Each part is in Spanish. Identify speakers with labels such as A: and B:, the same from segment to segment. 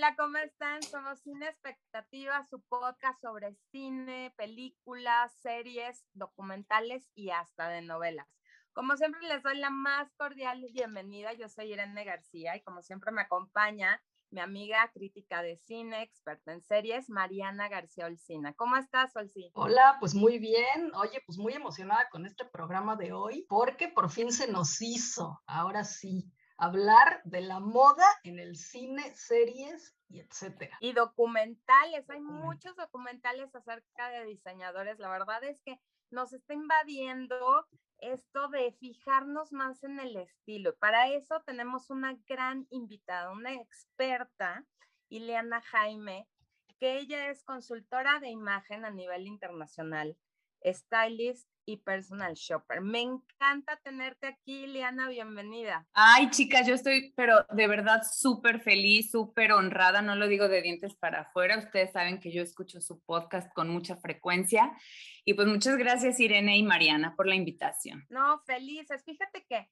A: Hola, ¿cómo están? Somos Cine Expectativa, su podcast sobre cine, películas, series, documentales y hasta de novelas. Como siempre les doy la más cordial bienvenida. Yo soy Irene García y como siempre me acompaña mi amiga crítica de cine, experta en series, Mariana García Olcina. ¿Cómo estás, Olcina?
B: Hola, pues muy bien. Oye, pues muy emocionada con este programa de hoy porque por fin se nos hizo. Ahora sí hablar de la moda en el cine, series y etcétera.
A: Y documentales, hay muchos documentales acerca de diseñadores. La verdad es que nos está invadiendo esto de fijarnos más en el estilo. Para eso tenemos una gran invitada, una experta, Ileana Jaime, que ella es consultora de imagen a nivel internacional, stylist y personal shopper. Me encanta tenerte aquí, Liana, bienvenida.
C: Ay, chicas, yo estoy, pero de verdad súper feliz, súper honrada, no lo digo de dientes para afuera, ustedes saben que yo escucho su podcast con mucha frecuencia y pues muchas gracias Irene y Mariana por la invitación.
A: No, felices, fíjate que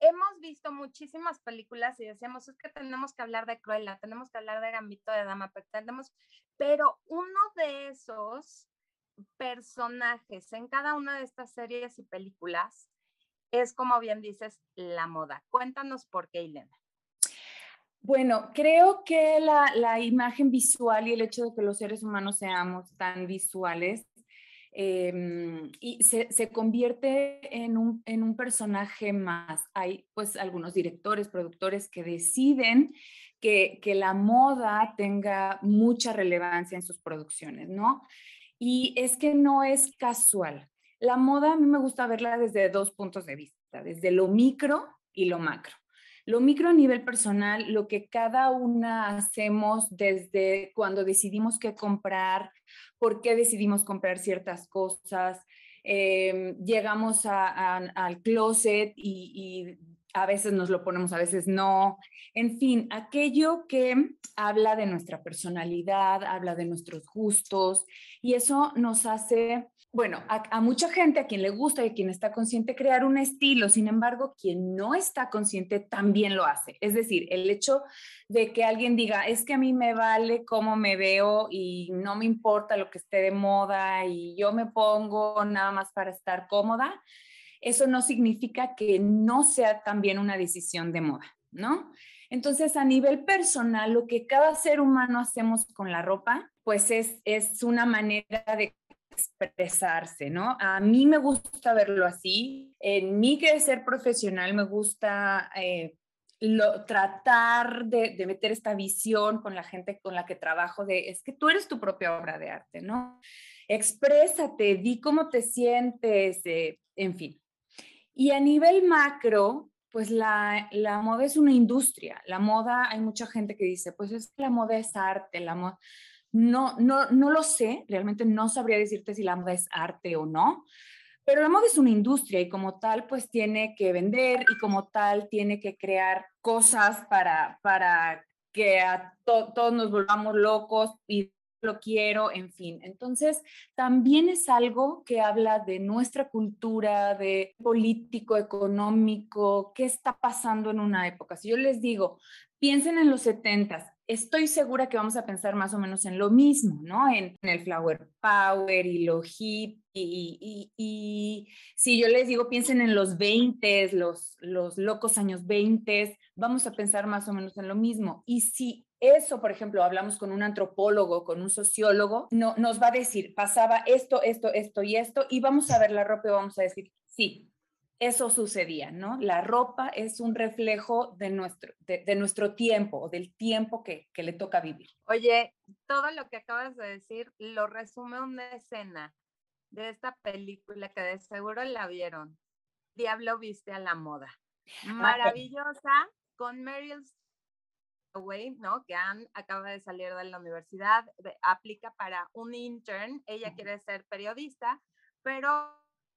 A: hemos visto muchísimas películas y decíamos, es que tenemos que hablar de Cruella, tenemos que hablar de Gambito de Dama, pero, tenemos, pero uno de esos personajes en cada una de estas series y películas es, como bien dices, la moda. Cuéntanos por qué, Elena.
C: Bueno, creo que la, imagen visual y el hecho de que los seres humanos seamos tan visuales em, y se, convierte en un, en un, personaje más. Hay pues algunos directores, productores que deciden que, que la moda tenga mucha relevancia en sus producciones, ¿no? Y es que no es casual. La moda a mí me gusta verla desde dos puntos de vista, desde lo micro y lo macro. Lo micro a nivel personal, lo que cada una hacemos desde cuando decidimos qué comprar, por qué decidimos comprar ciertas cosas, em, llegamos al closet y, y a veces nos lo ponemos, a veces no. En fin, aquello que habla de nuestra personalidad, habla de nuestros gustos y eso nos hace, bueno, a, mucha gente, a quien le gusta y a quien está consciente, crear un estilo. Sin embargo, quien no está consciente también lo hace. Es decir, el hecho de que alguien diga, es que a mí me vale cómo me veo y no me importa lo que esté de moda y yo me pongo nada más para estar cómoda eso no significa que no sea también una decisión de moda, ¿no? Entonces, a nivel personal, lo que cada ser humano hacemos con la ropa, pues es, es una manera de expresarse, ¿no? A mí me gusta verlo así. En que ser profesional me gusta eh, tratar de, de, meter esta visión con la gente con la que trabajo de, es que tú eres tu propia obra de arte, ¿no? Exprésate, di cómo te sientes, eh, en fin. Y a nivel macro, pues la, la, moda es una industria. La moda, hay mucha gente que dice, pues es que la moda es arte, la moda... No, no, no lo sé, realmente no sabría decirte si la moda es arte o no, pero la moda es una industria y como tal, pues tiene que vender y como tal tiene que crear cosas para, para que a todos nos volvamos locos y lo quiero, en fin. Entonces, también es algo que habla de nuestra cultura, de político, económico, qué está pasando en una época. Si yo les digo, piensen en los 70 estoy segura que vamos a pensar más o menos en lo mismo, ¿no? En, el flower power y lo hip. Y, y, si yo les digo, piensen en los 20, los, los locos años 20, vamos a pensar más o menos en lo mismo. Y si eso, por ejemplo, hablamos con un antropólogo, con un sociólogo, no, nos va a decir, pasaba esto, esto, esto y esto, y vamos a ver la ropa y vamos a decir, sí, eso sucedía, ¿no? La ropa es un reflejo de nuestro, de, nuestro tiempo o del tiempo que, que, le toca vivir.
A: Oye, todo lo que acabas de decir lo resume una escena de esta película que de seguro la vieron. Diablo viste a la moda. Maravillosa, con Meryl ¿no? Que Anne acaba de salir de la universidad, aplica para un intern, ella quiere ser periodista, pero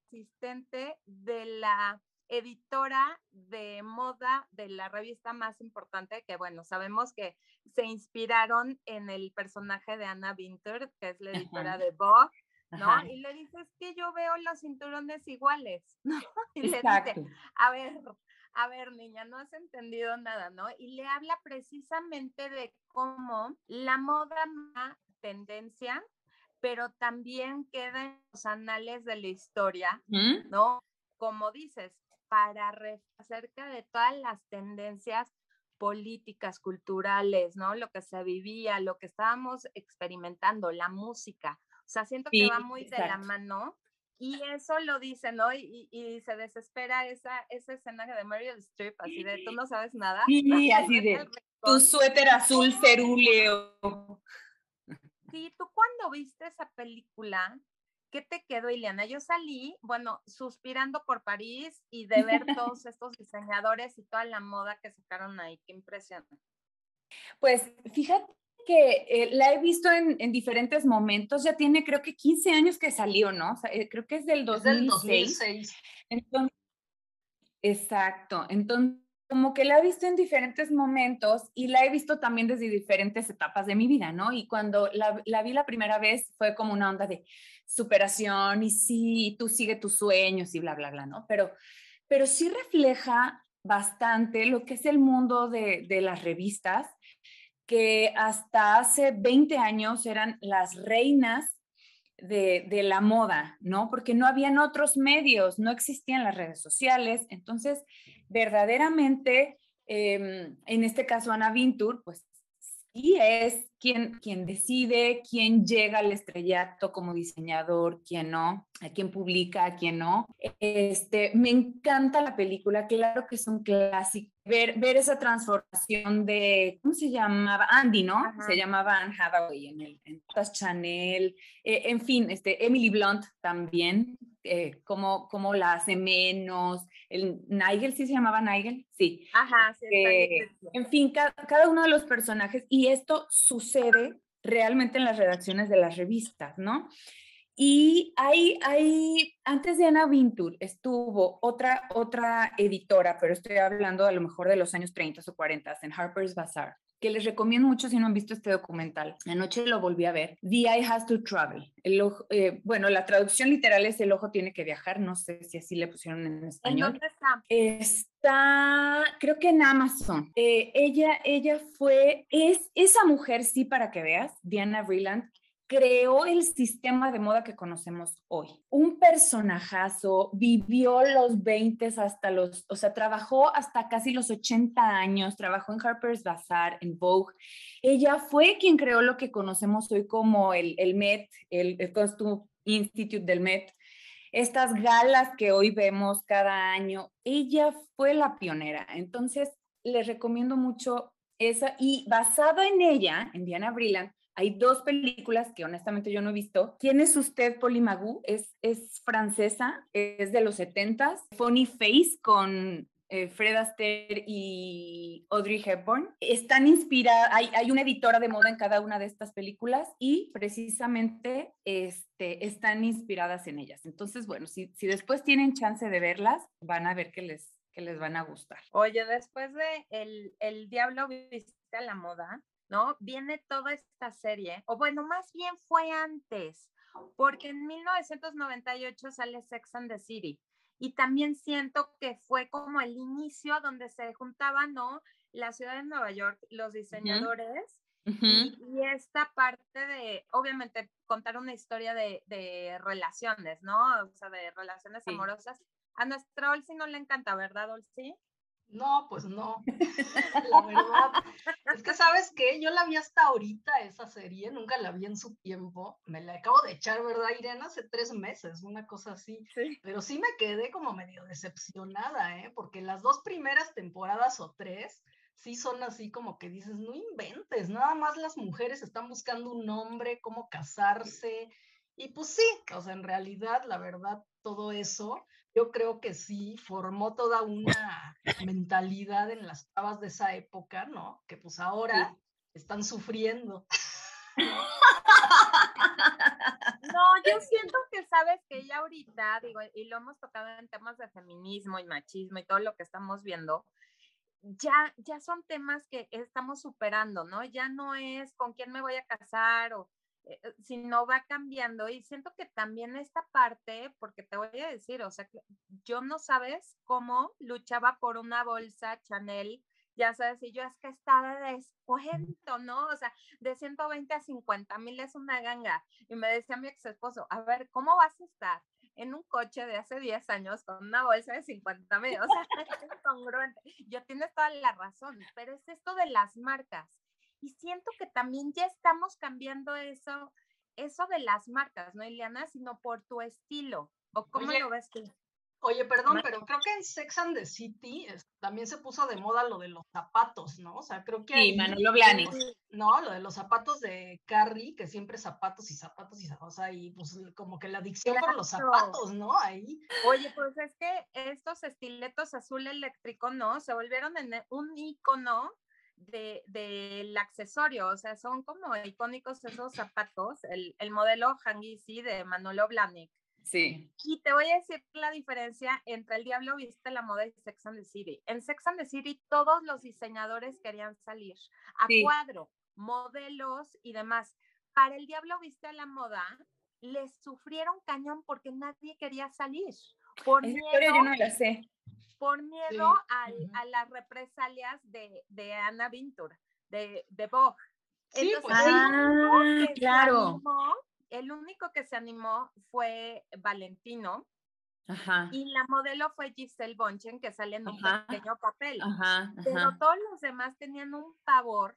A: asistente de la editora de moda de la revista más importante, que bueno, sabemos que se inspiraron en el personaje de Anna Winter, que es la editora de Vogue, ¿no? Y le dices que yo veo los cinturones iguales, ¿no? Y le dice, a ver, a ver, niña, no has entendido nada, ¿no? Y le habla precisamente de cómo la moda una tendencia, pero también queda en los anales de la historia,
C: ¿Mm?
A: ¿no? Como dices, para acerca de todas las tendencias políticas, culturales, ¿no? Lo que se vivía, lo que estábamos experimentando, la música. O sea, siento que va muy de la mano y eso lo dice, ¿no? Y, y, se desespera esa, esa escena de Meryl Streep, así de, tú no sabes nada.
C: Sí, así de, tu suéter azul cerúleo.
A: Sí, tú cuando viste esa película, ¿qué te quedó, Ileana? Yo salí, bueno, suspirando por París y de ver todos estos diseñadores y toda la moda que sacaron ahí. Qué impresionante.
C: Pues fíjate que eh, la he visto en, en, diferentes momentos, ya tiene creo que 15 años que salió, ¿no? O sea, eh, creo que es del 2006. del 2006. Entonces, exacto, entonces como que la he visto en diferentes momentos y la he visto también desde diferentes etapas de mi vida, ¿no? Y cuando la, la vi la primera vez fue como una onda de superación y sí, tú sigue tus sueños y bla, bla, bla, ¿no? Pero, pero sí refleja bastante lo que es el mundo de, de las revistas que hasta hace 20 años eran las reinas de, la moda, ¿no? Porque no habían otros medios, no existían las redes sociales. Entonces, verdaderamente, em, en este caso, Ana Vintur, pues sí es quien, quien decide quién llega al estrellato como diseñador, quién no, a quién publica, a quién no. Este, me encanta la película, claro que es un clásico. Ver, ver esa transformación de, ¿cómo se llamaba? Andy, ¿no? Se llamaba Anne Hathaway en, el, en Chanel, eh, en fin, este, Emily Blunt también, eh, cómo, cómo, la hace menos. El Nigel, ¿sí se llamaba Nigel? Sí.
A: Ajá, sí.
C: Eh, en fin, cada, cada, uno de los personajes, y esto sucede realmente en las redacciones de las revistas, ¿no? Y hay, hay, antes de Ana Vintur estuvo otra, otra editora, pero estoy hablando a lo mejor de los años 30 o 40 en Harper's Bazaar, que les recomiendo mucho si no han visto este documental. Anoche lo volví a ver. The Eye Has to Travel. El eh, bueno, la traducción literal es El ojo tiene que viajar. No sé si así le pusieron en español.
A: ¿En dónde está?
C: Está, creo que en Amazon. Eh, ella, ella fue, es esa mujer, sí, para que veas, Diana Vreeland, creó el sistema de moda que conocemos hoy. Un personajazo, vivió los 20 hasta los, o sea, trabajó hasta casi los 80 años, trabajó en Harper's Bazaar, en Vogue. Ella fue quien creó lo que conocemos hoy como el, el Met, el, Costume Institute del Met, estas galas que hoy vemos cada año. Ella fue la pionera. Entonces, les recomiendo mucho esa y basado en ella, en Diana Brillant, hay dos películas que honestamente yo no he visto. ¿Quién es usted, Polly Magoo? Es, es francesa, es de los 70s. Funny Face con eh, Fred Astaire y Audrey Hepburn. Están inspiradas, hay, hay, una editora de moda en cada una de estas películas y precisamente este, están inspiradas en ellas. Entonces, bueno, si, si después tienen chance de verlas, van a ver que les, que les van a gustar.
A: Oye, después de El, el Diablo visita la moda, ¿no? Viene toda esta serie, o bueno, más bien fue antes, porque en 1998 sale Sex and the City. Y también siento que fue como el inicio donde se juntaban, ¿no? La ciudad de Nueva York, los diseñadores, y, esta parte de, obviamente, contar una historia de, de relaciones, ¿no? O sea, de relaciones amorosas. A nuestra Olsi no le encanta, ¿verdad, Olsi?
B: No, pues no. la verdad. Es que, ¿sabes qué? Yo la vi hasta ahorita esa serie, nunca la vi en su tiempo. Me la acabo de echar, ¿verdad, Irene? Hace tres meses, una cosa así. Pero sí me quedé como medio decepcionada, ¿eh? Porque las dos primeras temporadas o tres sí son así como que dices, no inventes, nada más las mujeres están buscando un hombre, cómo casarse. Y pues sí, o sea, en realidad, la verdad, todo eso yo creo que sí formó toda una mentalidad en las chavas de esa época, ¿no? Que pues ahora están sufriendo.
A: No, yo siento que sabes que ya ahorita, digo, y lo hemos tocado en temas de feminismo y machismo y todo lo que estamos viendo, ya, ya son temas que estamos superando, ¿no? Ya no es con quién me voy a casar o si no va cambiando y siento que también esta parte, porque te voy a decir, o sea, yo no sabes cómo luchaba por una bolsa Chanel, ya sabes, y yo es que está de descuento, ¿no? O sea, de 120 a 50 mil es una ganga. Y me decía mi ex esposo, a ver, ¿cómo vas a estar? en un coche de hace 10 años con una bolsa de 50 mil, o sea, es incongruente. Yo tienes toda la razón, pero es esto de las marcas. Y siento que también ya estamos cambiando eso, eso de las marcas, ¿no, Ileana? Sino por tu estilo. ¿O cómo lo ves tú?
B: Oye, perdón, pero creo que en Sex and the City también se puso de moda lo de los zapatos, ¿no? O sea, creo que.
C: Sí, Manolo Blahnik.
B: No, lo de los zapatos de Carrie, que siempre zapatos y zapatos y zapatos, o sea, y pues como que la adicción por los zapatos, ¿no? Ahí.
A: Oye, pues es que estos estiletos azul eléctrico, ¿no? Se volvieron en un icono del accesorio, o sea, son como icónicos esos zapatos, el, el modelo Hangisi de Manolo Blahnik.
C: Sí.
A: Y te voy a decir la diferencia entre El Diablo Viste la Moda y Sex and the City. En Sex and the City todos los diseñadores querían salir a cuadro, modelos y demás. Para El Diablo Viste la Moda les sufrieron cañón porque nadie quería salir. Por miedo,
C: yo no la sé
A: por miedo a las represalias de, de Anna Vintur, de, de Vogue.
B: Sí, pues
C: ah, claro.
A: el único que se animó fue Valentino.
C: Ajá.
A: Y la modelo fue Giselle Bonchen, que sale en un pequeño papel.
C: Ajá,
A: Pero todos los demás tenían un pavor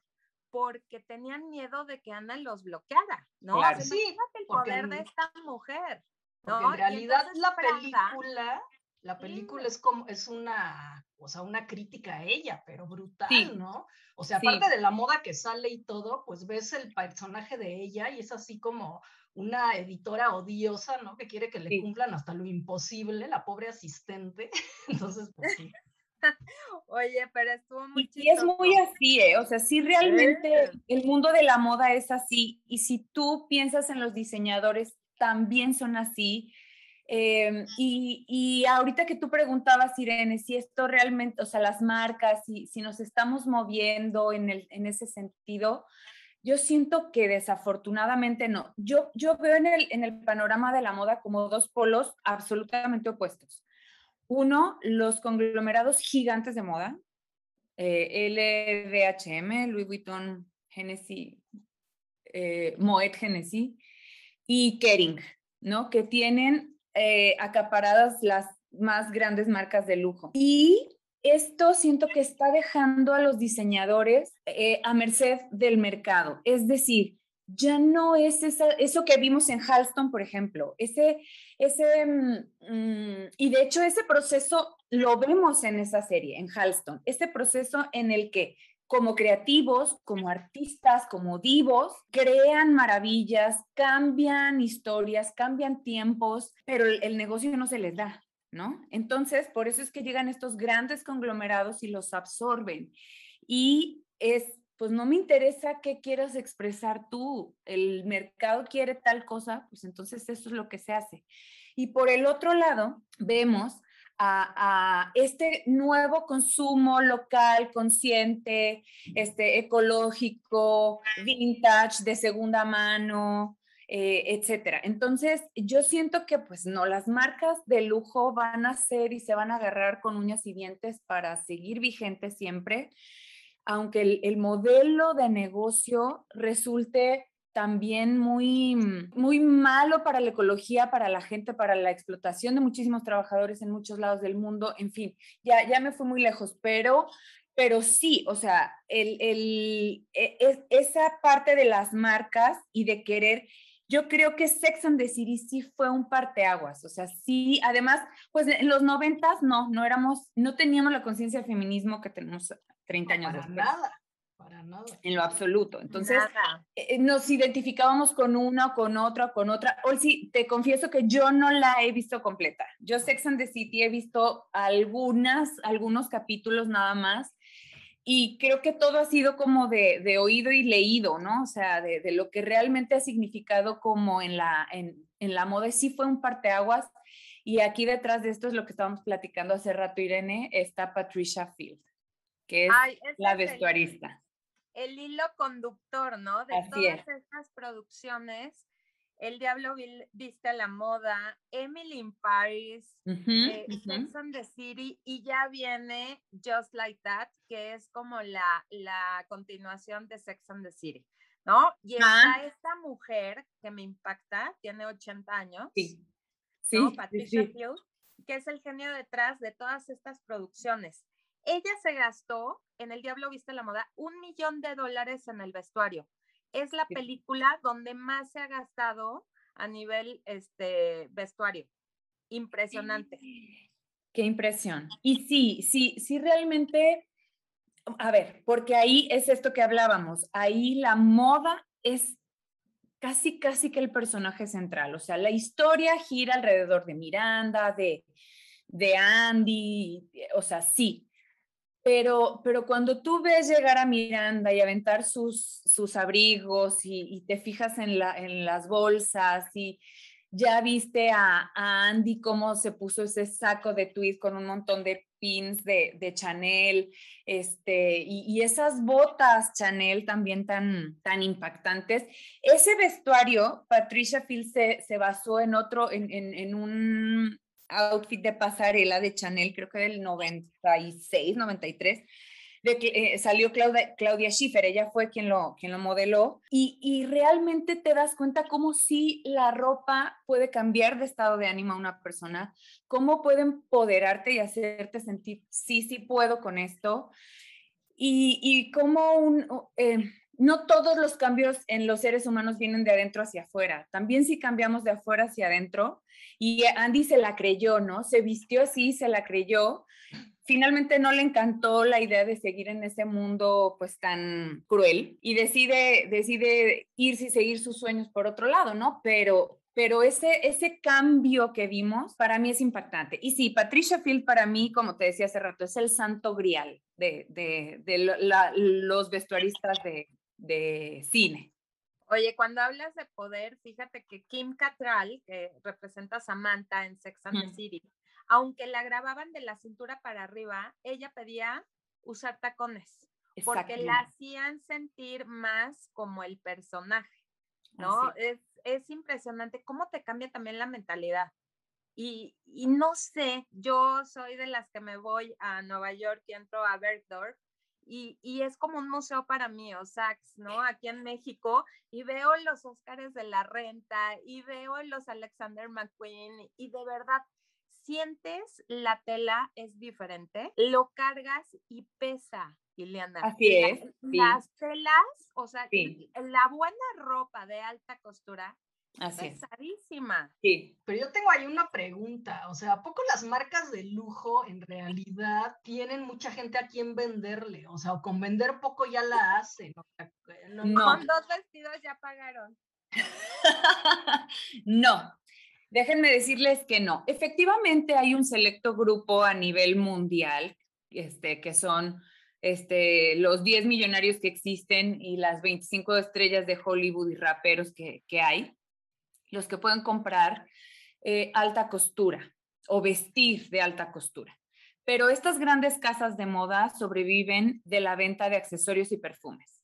A: porque tenían miedo de que Ana los bloqueara, ¿no?
B: Claro, sí,
A: el poder de esta mujer.
B: ¿no? en realidad la película la película es como, es una, o sea, una crítica a ella, pero brutal, ¿no? O sea, aparte de la moda que sale y todo, pues ves el personaje de ella y es así como una editora odiosa, ¿no? Que quiere que le cumplan hasta lo imposible, la pobre asistente. Entonces, pues sí.
A: Oye, pero estuvo muy
C: Y es muy así, ¿eh? O sea, sí realmente el mundo de la moda es así. Y si tú piensas en los diseñadores, también son así. Em, y, ahorita que tú preguntabas, Irene, si esto realmente, o sea, las marcas, si, si nos estamos moviendo en, el, en ese sentido, yo siento que desafortunadamente no. Yo, yo veo en el, en el panorama de la moda como dos polos absolutamente opuestos. Uno, los conglomerados gigantes de moda, eh, LVHM, Louis Vuitton, Genesis, eh, Moet Genesis y Kering, ¿no? Que tienen eh, acaparadas las más grandes marcas de lujo. Y esto siento que está dejando a los diseñadores eh, a merced del mercado. Es decir, ya no es eso que vimos en Halston, por ejemplo. Ese, ese, mm, y de hecho ese proceso lo vemos en esa serie, en Halston. Ese proceso en el que como creativos, como artistas, como divos, crean maravillas, cambian historias, cambian tiempos, pero el, negocio no se les da, ¿no? Entonces, por eso es que llegan estos grandes conglomerados y los absorben. Y es, pues no me interesa qué quieras expresar tú, el mercado quiere tal cosa, pues entonces eso es lo que se hace. Y por el otro lado, vemos a, este nuevo consumo local, consciente, este, ecológico, vintage, de segunda mano, eh, etcétera. Entonces, yo siento que pues no, las marcas de lujo van a ser y se van a agarrar con uñas y dientes para seguir vigentes siempre, aunque el modelo de negocio resulte también muy, muy malo para la ecología, para la gente, para la explotación de muchísimos trabajadores en muchos lados del mundo. En fin, ya, ya me fui muy lejos, pero, pero sí, o sea, el, el, e, es, esa parte de las marcas y de querer yo creo que Sex and the City sí fue un parteaguas, o sea, sí, además, pues en los noventas no, no éramos, no teníamos la conciencia de feminismo que tenemos 30 años
B: para Nada. Para nada.
C: En lo absoluto. Entonces, eh, nos identificábamos con una, con otra, con otra. Hoy sí, te confieso que yo no la he visto completa. Yo Sex and the City he visto algunas, algunos capítulos nada más. Y creo que todo ha sido como de, de oído y leído, ¿no? O sea, de, de, lo que realmente ha significado como en la, en, en la moda. Sí fue un parteaguas. Y aquí detrás de esto es lo que estábamos platicando hace rato, Irene, está Patricia Field, que es la vestuarista.
A: El hilo conductor, ¿no? De todas estas producciones. El Diablo Viste a la Moda, Emily in Paris, eh, Sex and the City, y ya viene Just Like That, que es como la, la continuación de Sex and the City, ¿no? Y está esta mujer que me impacta, tiene 80 años. Sí. Sí, Patricia que es el genio detrás de todas estas producciones. Ella se gastó en El Diablo Viste la Moda un millón de dólares en el vestuario. Es la película donde más se ha gastado a nivel este, vestuario. Impresionante.
C: Qué impresión. Y sí, sí, sí, realmente, a ver, porque ahí es esto que hablábamos, ahí la moda es casi, casi que el personaje central. O sea, la historia gira alrededor de Miranda, de, de Andy, o sea, sí. Pero, pero cuando tú ves llegar a Miranda y aventar sus, sus abrigos y, te fijas en, la, en las bolsas y ya viste a, Andy cómo se puso ese saco de tweed con un montón de de, Chanel, este, y, esas botas Chanel también tan, tan impactantes. Ese vestuario, Patricia Field se, basó en otro, en, en, un outfit de pasarela de Chanel, creo que del 96, 93, de que eh, salió Claudia, Claudia, Schiffer, ella fue quien lo, quien lo modeló, y, y, realmente te das cuenta cómo sí la ropa puede cambiar de estado de ánimo a una persona, cómo puede empoderarte y hacerte sentir, sí, sí puedo con esto, y, y cómo un... Eh, no todos los cambios en los seres humanos vienen de adentro hacia afuera. También si cambiamos de afuera hacia adentro, y Andy se la creyó, ¿no? Se vistió así, se la creyó, finalmente no le encantó la idea de seguir en ese mundo pues tan cruel y decide, decide irse y seguir sus sueños por otro lado, ¿no? Pero, pero ese, ese cambio que vimos para mí es impactante. Y sí, Patricia Field para mí, como te decía hace rato, es el santo grial de, de, los vestuaristas de, de cine.
A: Oye, cuando hablas de poder, fíjate que Kim Cattrall, que representa a Samantha en Sex and the City, aunque la grababan de la cintura para arriba, ella pedía usar tacones, porque la hacían sentir más como el personaje, ¿no? Es, es, impresionante cómo te cambia también la mentalidad. Y, y, no sé, yo soy de las que me voy a Nueva York y entro a Bergdorf y, y, es como un museo para mí, o Saks, ¿no? Aquí en México, y veo los Óscares de la Renta, y veo los Alexander McQueen, y de verdad sientes la tela es diferente, lo cargas y pesa, Ileana.
C: Así es.
A: Las telas, o sea, la buena ropa de alta costura Así pesadísima.
B: Sí. Pero yo tengo ahí una pregunta, o sea, ¿a poco las marcas de lujo en realidad tienen mucha gente a quien venderle? O sea, o con vender poco ya la hacen.
A: no. Con dos vestidos ya pagaron.
C: no, Déjenme decirles que no. Efectivamente hay un selecto grupo a nivel mundial, este, que son este, los 10 millonarios que existen y las 25 estrellas de Hollywood y raperos que, hay, los que pueden comprar eh, alta costura o vestir de alta costura. Pero estas grandes casas de moda sobreviven de la venta de accesorios y perfumes.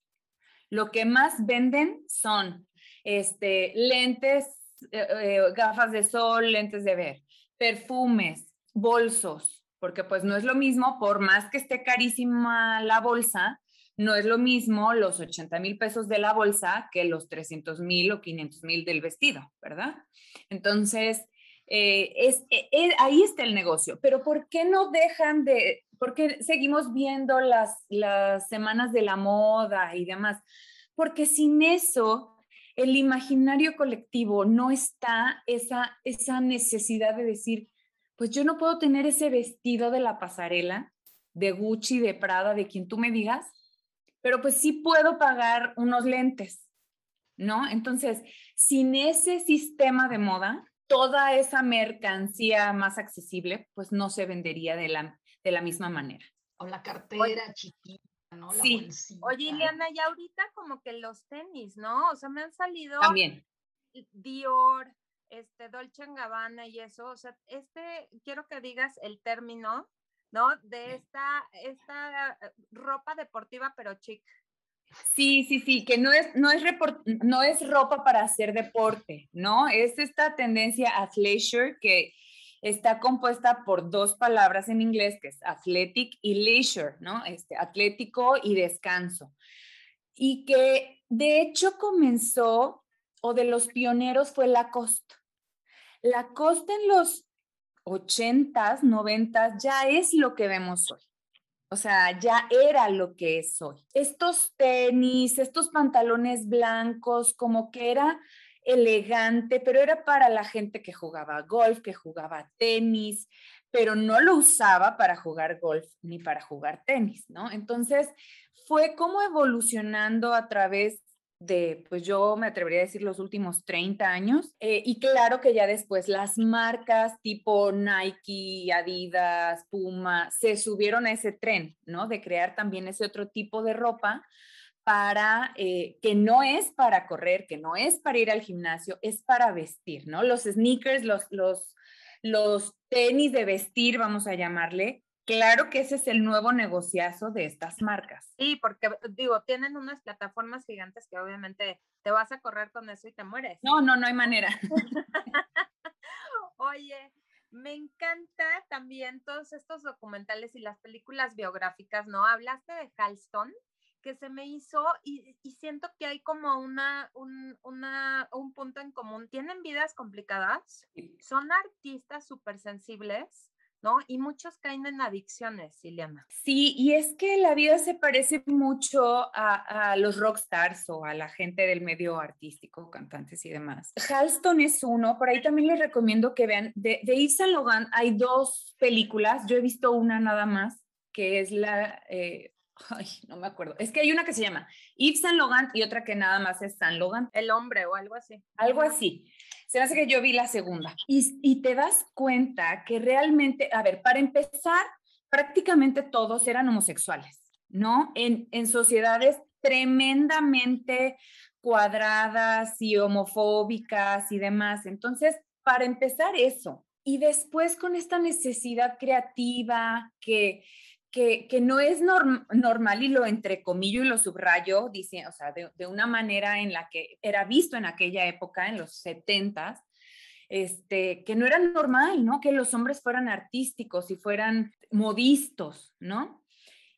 C: Lo que más venden son este, lentes eh, eh, gafas de sol, lentes de ver, perfumes, bolsos, porque pues no es lo mismo, por más que esté carísima la bolsa, no es lo mismo los 80 mil pesos de la bolsa que los 300 mil o 500 mil del vestido, ¿verdad? Entonces, eh, es, ahí está el negocio, pero ¿por qué no dejan de, por qué seguimos viendo las, las semanas de la moda y demás? Porque sin eso el imaginario colectivo no está esa, esa necesidad de decir, pues yo no puedo tener ese vestido de la pasarela, de Gucci, de Prada, de quien tú me digas, pero pues sí puedo pagar unos lentes, ¿no? Entonces, sin ese sistema de moda, toda esa mercancía más accesible, pues no se vendería de la, de la misma manera.
B: O la cartera chiquita
A: sí. Oye, Ileana, y ahorita como que los tenis, ¿no? O sea, me han salido
C: También.
A: Dior, este, Dolce Gabbana y eso. O sea, este, quiero que digas el término, ¿no? De esta, esta eh, ropa deportiva, pero chic.
C: Sí, sí, sí, que no es, no es, no es ropa para hacer deporte, ¿no? Es esta tendencia athleisure que está compuesta por dos palabras en inglés, que es athletic y leisure, ¿no? Este, atlético y descanso. Y que de hecho comenzó, o de los pioneros fue Lacoste. Lacoste en los 80s, 90 ya es lo que vemos hoy. O sea, ya era lo que es hoy. Estos tenis, estos pantalones blancos, como que era elegante, pero era para la gente que jugaba golf, que jugaba tenis, pero no lo usaba para jugar golf ni para jugar tenis, ¿no? Entonces, fue como evolucionando a través de, pues yo me atrevería a decir los últimos 30 años. Eh, y claro que ya después las marcas tipo Nike, Adidas, Puma, se subieron a ese tren, ¿no? De crear también ese otro tipo de ropa para, eh, que no es para correr, que no es para ir al gimnasio, es para vestir, ¿no? Los sneakers, los, los, los tenis de vestir, vamos a llamarle, Claro que ese es el nuevo negociazo de estas marcas.
A: Sí, porque digo, tienen unas plataformas gigantes que obviamente te vas a correr con eso y te mueres.
C: No, no, no hay manera.
A: Oye, me encanta también todos estos documentales y las películas biográficas, ¿no? Hablaste de Halston, que se me hizo y, siento que hay como una un, una, un punto en común. Tienen vidas complicadas, son artistas súper sensibles ¿no? Y muchos caen en adicciones, Ileana.
C: Sí, y es que la vida se parece mucho a, los rockstars o a la gente del medio artístico, cantantes y demás. Halston es uno, por ahí también les recomiendo que vean, de, de Yves Saint Logan hay dos películas, yo he visto una nada más, que es la... Eh, ay, no me acuerdo. Es que hay una que se llama Yves Saint Logan y otra que nada más es Saint Logan.
A: El hombre o algo así.
C: Algo así. Se hace que yo vi la segunda. Y, te das cuenta que realmente, a ver, para empezar, prácticamente todos eran homosexuales, ¿no? En, en sociedades tremendamente cuadradas y homofóbicas y demás. Entonces, para empezar eso, y después con esta necesidad creativa que, que, no es normal y lo entrecomillo y lo subrayo, o sea, de, una manera en la que era visto en aquella época, en los 70 este, que no era normal, ¿no? Que los hombres fueran artísticos y fueran modistos, ¿no?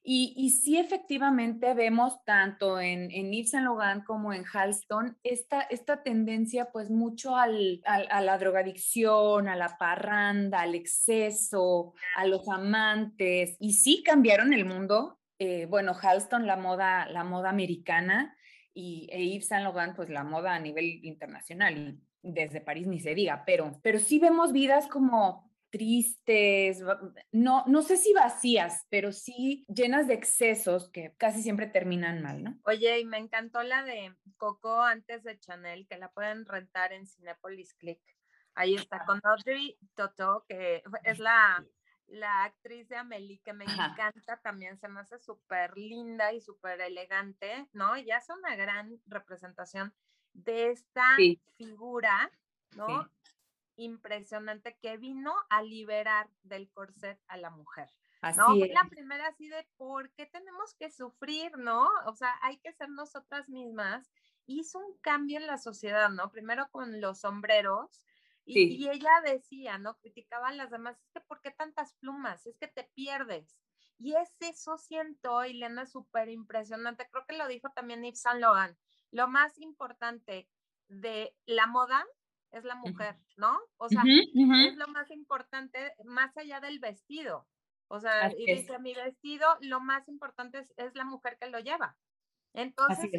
C: Y, y sí, efectivamente, vemos tanto en, en Yves Saint Laurent como en Halston esta, esta tendencia, pues, mucho al, a la drogadicción, a la parranda, al exceso, a los amantes. Y sí cambiaron el mundo. Eh, bueno, Halston, la moda, la moda americana, y e Yves Saint Laurent, pues, la moda a nivel internacional. Y desde París ni se diga, pero, pero sí vemos vidas como tristes, no, no sé si vacías, pero sí llenas de excesos que casi siempre terminan mal, ¿no?
A: Oye, y me encantó la de Coco antes de Chanel, que la pueden rentar en Cinepolis Click. Ahí está con Audrey Toto, que es la, la actriz de Amelie, que me encanta también, se me hace súper linda y súper elegante, ¿no? Y hace una gran representación de esta figura, ¿no? Impresionante que vino a liberar del corset a la mujer. Así ¿no? La primera así de por qué tenemos que sufrir, ¿no? O sea, hay que ser nosotras mismas. Hizo un cambio en la sociedad, ¿no? Primero con los sombreros. Y, ella decía, ¿no? Criticaba a las demás, es que ¿por qué tantas plumas? Es que te pierdes. Y es eso, siento, Elena, súper impresionante. Creo que lo dijo también Yves Saint Laurent. Lo más importante de la moda es la mujer, ¿no? O sea, es lo más importante, más allá del vestido. O sea, y dice, mi vestido, lo más importante es, la mujer que lo lleva. Entonces,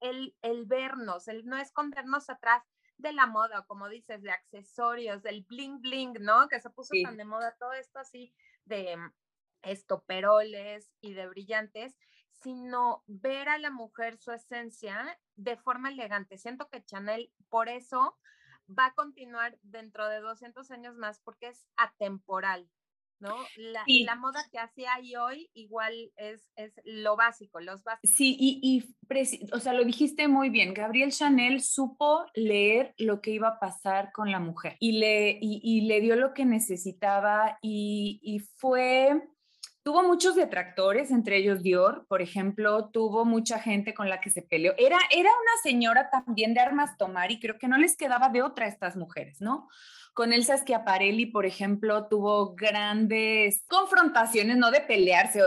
A: el, el, vernos, el no escondernos atrás de la moda, como dices, de accesorios, del bling bling, ¿no? Que se puso tan de moda todo esto así de mm, estoperoles y de brillantes, sino ver a la mujer su esencia de forma elegante. Siento que Chanel por eso va a continuar dentro de 200 años más porque es atemporal, ¿no? La, la moda que hace ahí hoy igual es, es lo básico, los básicos.
C: Sí, y, y o sea, lo dijiste muy bien, Gabriel Chanel supo leer lo que iba a pasar con la mujer y le, y, y le dio lo que necesitaba y, y fue Tuvo muchos detractores, entre ellos Dior, por ejemplo, tuvo mucha gente con la que se peleó. Era, era una señora también de armas tomar y creo que no les quedaba de otra a estas mujeres, ¿no? Con Elsa Schiaparelli, por ejemplo, tuvo grandes confrontaciones, no de pelearse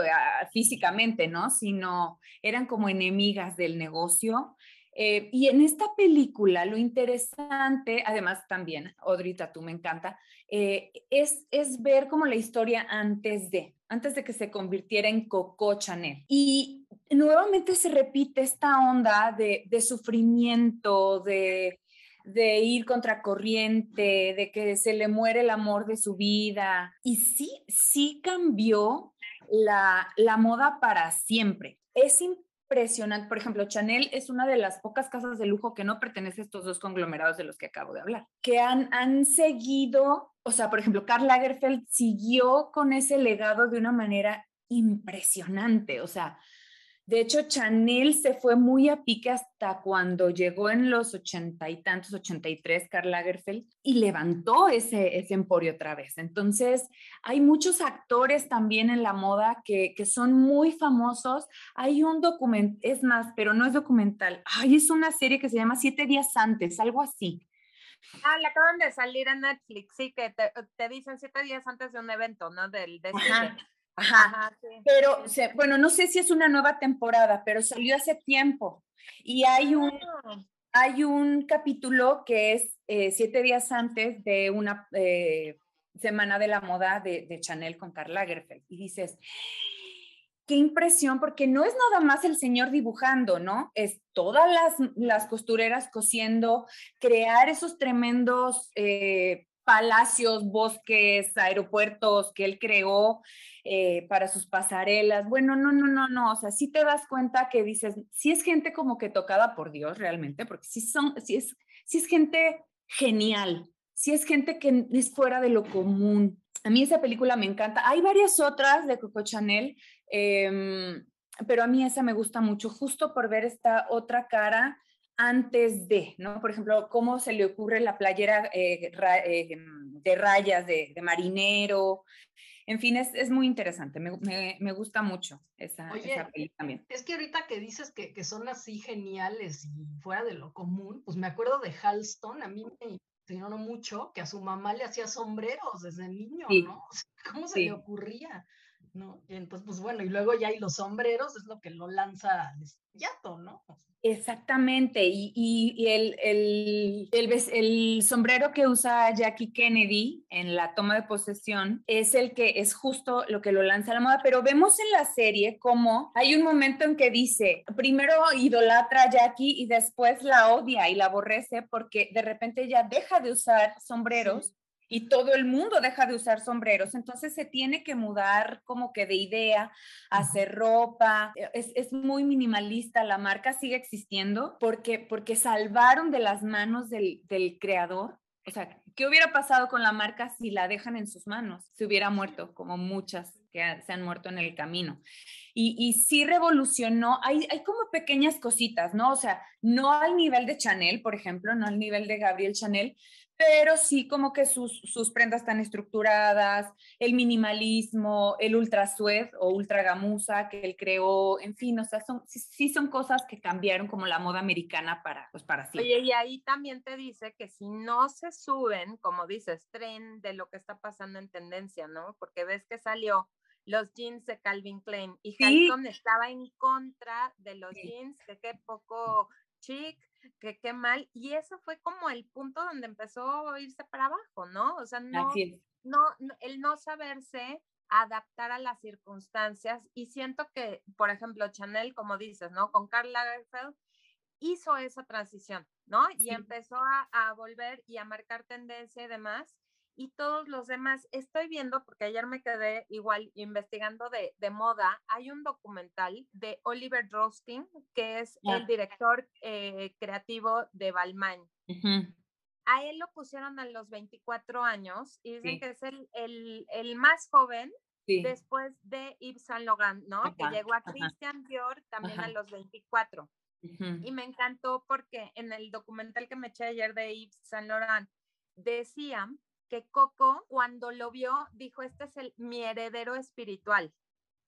C: físicamente, ¿no? Sino eran como enemigas del negocio. Eh, y en esta película, lo interesante, además también, Odrita, tú me encanta, eh, es, es ver como la historia antes de, antes de que se convirtiera en Coco Chanel. Y nuevamente se repite esta onda de, de sufrimiento, de de ir contracorriente, de que se le muere el amor de su vida. Y sí, sí cambió la, la moda para siempre. Es impresionante. Por ejemplo, Chanel es una de las pocas casas de lujo que no pertenece a estos dos conglomerados de los que acabo de hablar, que han, han seguido, o sea, por ejemplo, Karl Lagerfeld siguió con ese legado de una manera impresionante. O sea, de hecho, Chanel se fue muy a pique hasta cuando llegó en los ochenta y tantos, ochenta y tres, Karl Lagerfeld, y levantó ese, ese emporio otra vez. Entonces, hay muchos actores también en la moda que, que son muy famosos. Hay un documental, es más, pero no es documental. Ay, es una serie que se llama Siete días antes, algo así.
A: Ah, le acaban de salir en Netflix, sí, que te, te dicen siete días antes de un evento, ¿no? Del, de
C: Ajá. Pero, bueno, no sé si es una nueva temporada, pero salió hace tiempo. Y hay un, ah. hay un capítulo que es eh, siete días antes de una eh, semana de la moda de, de, Chanel con Karl Lagerfeld. Y dices, qué impresión, porque no es nada más el señor dibujando, ¿no? Es todas las, las costureras cosiendo, crear esos tremendos... Eh, palacios, bosques, aeropuertos que él creó eh, para sus pasarelas. Bueno, no, no, no, no. O sea, sí te das cuenta que dices, sí es gente como que tocada por Dios realmente, porque sí son, sí es, sí es gente genial, sí es gente que es fuera de lo común. A mí esa película me encanta. Hay varias otras de Coco Chanel, em, pero a mí esa me gusta mucho, justo por ver esta otra cara antes de, ¿no? Por ejemplo, cómo se le ocurre la playera eh, eh, de rayas de, marinero. En fin, es, es muy interesante, me, me, gusta mucho esa, esa también.
B: Es que ahorita que dices que, que, son así geniales y fuera de lo común, pues me acuerdo de Halston, a mí me impresionó mucho que a su mamá le hacía sombreros desde niño, ¿no? ¿Cómo se le ocurría? ¿No? Entonces, pues bueno, y luego ya hay los sombreros, es lo que lo lanza al estrellato, ¿no?
C: Exactamente, y, y, el, el, el, el, sombrero que usa Jackie Kennedy en la toma de posesión es el que es justo lo que lo lanza a la moda, pero vemos en la serie como hay un momento en que dice, primero idolatra a Jackie y después la odia y la aborrece porque de repente ella deja de usar sombreros y todo el mundo deja de usar sombreros, entonces se tiene que mudar como que de idea, hacer ropa, e, es, es, muy minimalista, la marca sigue existiendo porque, porque salvaron de las manos del, del creador. O sea, ¿qué hubiera pasado con la marca si la dejan en sus manos? Se hubiera muerto, como muchas que se han muerto en el camino. Y, y sí revolucionó, hay, hay como pequeñas cositas, ¿no? O sea, no al nivel de Chanel, por ejemplo, no al nivel de Gabriel Chanel, pero sí como que sus, sus prendas están estructuradas, el minimalismo, el ultra suez o ultra gamuza que él creó, en fin, o sea, son, sí, son cosas que cambiaron como la moda americana para, pues para siempre.
A: Oye, y ahí también te dice que si no se suben, como dices, tren de lo que está pasando en tendencia, ¿no? Porque ves que salió los jeans de Calvin Klein y Halton estaba en contra de los jeans, que qué poco chic, que qué mal. Y eso fue como el punto donde empezó a irse para abajo, ¿no? O sea, no, no, el no saberse adaptar a las circunstancias. Y siento que, por ejemplo, Chanel, como dices, ¿no? Con Karl Lagerfeld hizo esa transición, ¿no? Y empezó a, a volver y a marcar tendencia y demás y todos los demás. Estoy viendo, porque ayer me quedé igual investigando de, de moda, hay un documental de Oliver Drostin, que es el director eh, creativo de Balmain. A él lo pusieron a los 24 años y dicen que es el, el, el más joven después de Yves Saint Laurent, ¿no? que llegó a Christian Dior también a los 24. Y me encantó porque en el documental que me eché ayer de Yves Saint Laurent decían que Coco cuando lo vio dijo, este es el, mi heredero espiritual.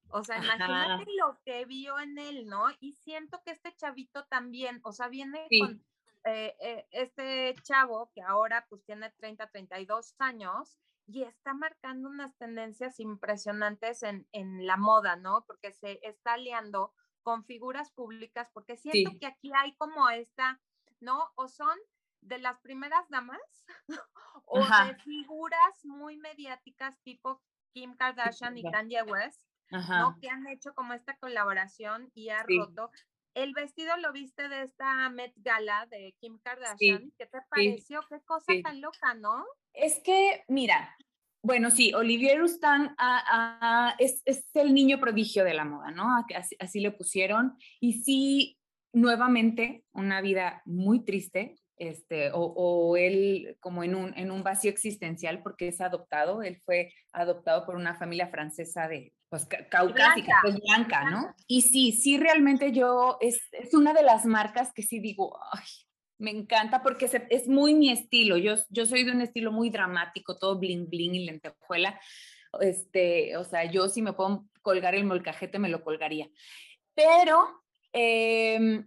A: O sea, imagínate lo que vio en él, ¿no? Y siento que este chavito también, o sea, viene con eh, eh, este chavo que ahora pues tiene 30, 32 años y está marcando unas tendencias impresionantes en, en la moda, ¿no? Porque se está aliando con figuras públicas, porque siento que aquí hay como esta, ¿no? O son de las primeras damas o de figuras muy mediáticas tipo Kim Kardashian y Kanye West, ¿no? Que han hecho como esta colaboración y ha roto. El vestido lo viste de esta Met Gala de Kim Kardashian. ¿Qué te pareció? Qué cosa tan loca, ¿no?
C: Es que, mira, bueno, sí, Olivier Roustan es, el niño prodigio de la moda, ¿no? Así, así, le pusieron. Y sí, nuevamente, una vida muy triste, este, o, él como en un, en un vacío existencial porque es adoptado, él fue adoptado por una familia francesa de, pues, caucásica, pues blanca, ¿no? Y sí, sí, realmente yo, es, es una de las marcas que sí digo, ay, me encanta porque es muy mi estilo. Yo, yo soy de un estilo muy dramático, todo bling bling y lentejuela. Este, o sea, yo si me puedo colgar el molcajete, me lo colgaría. Pero em,